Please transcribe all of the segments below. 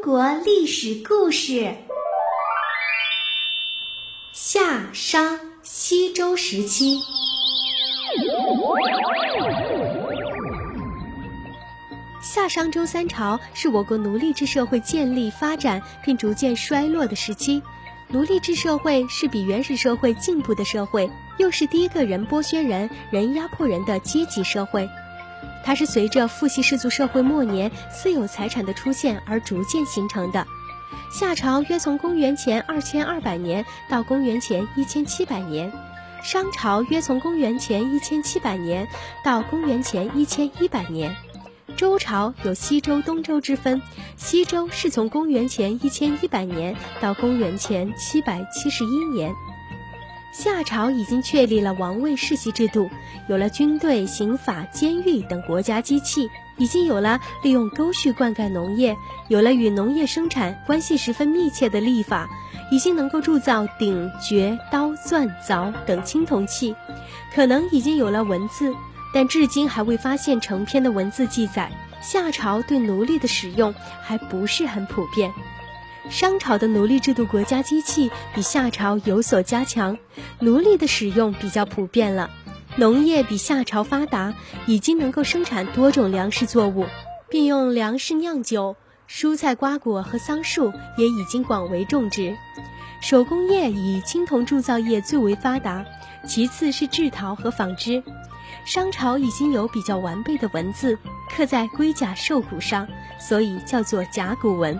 中国历史故事：夏商西周时期。夏商周三朝是我国奴隶制社会建立、发展并逐渐衰落的时期。奴隶制社会是比原始社会进步的社会，又是第一个人剥削人、人压迫人的阶级社会。它是随着父系氏族社会末年私有财产的出现而逐渐形成的。夏朝约从公元前二千二百年到公元前一千七百年，商朝约从公元前一千七百年到公元前一千一百年。周朝有西周、东周之分，西周是从公元前一千一百年到公元前七百七十一年。夏朝已经确立了王位世袭制度，有了军队、刑法、监狱等国家机器，已经有了利用沟渠灌溉农业，有了与农业生产关系十分密切的历法，已经能够铸造鼎、爵、刀、钻、凿等青铜器，可能已经有了文字。但至今还未发现成篇的文字记载。夏朝对奴隶的使用还不是很普遍。商朝的奴隶制度国家机器比夏朝有所加强，奴隶的使用比较普遍了。农业比夏朝发达，已经能够生产多种粮食作物，并用粮食酿酒。蔬菜、瓜果和桑树也已经广为种植。手工业以青铜铸造业最为发达，其次是制陶和纺织。商朝已经有比较完备的文字刻在龟甲兽骨上，所以叫做甲骨文。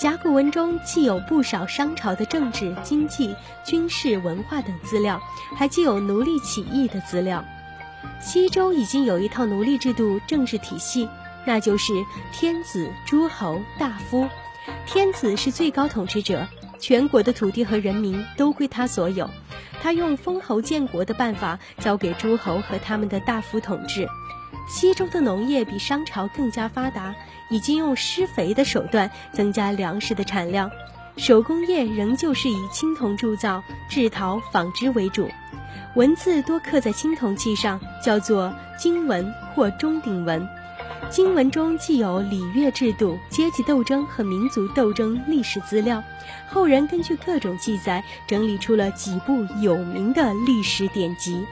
甲骨文中既有不少商朝的政治、经济、军事、文化等资料，还既有奴隶起义的资料。西周已经有一套奴隶制度政治体系，那就是天子、诸侯、大夫。天子是最高统治者，全国的土地和人民都归他所有。他用封侯建国的办法交给诸侯和他们的大夫统治。西周的农业比商朝更加发达，已经用施肥的手段增加粮食的产量。手工业仍旧是以青铜铸造、制陶、纺织为主。文字多刻在青铜器上，叫做金文或钟鼎文。经文中既有礼乐制度、阶级斗争和民族斗争历史资料，后人根据各种记载整理出了几部有名的历史典籍。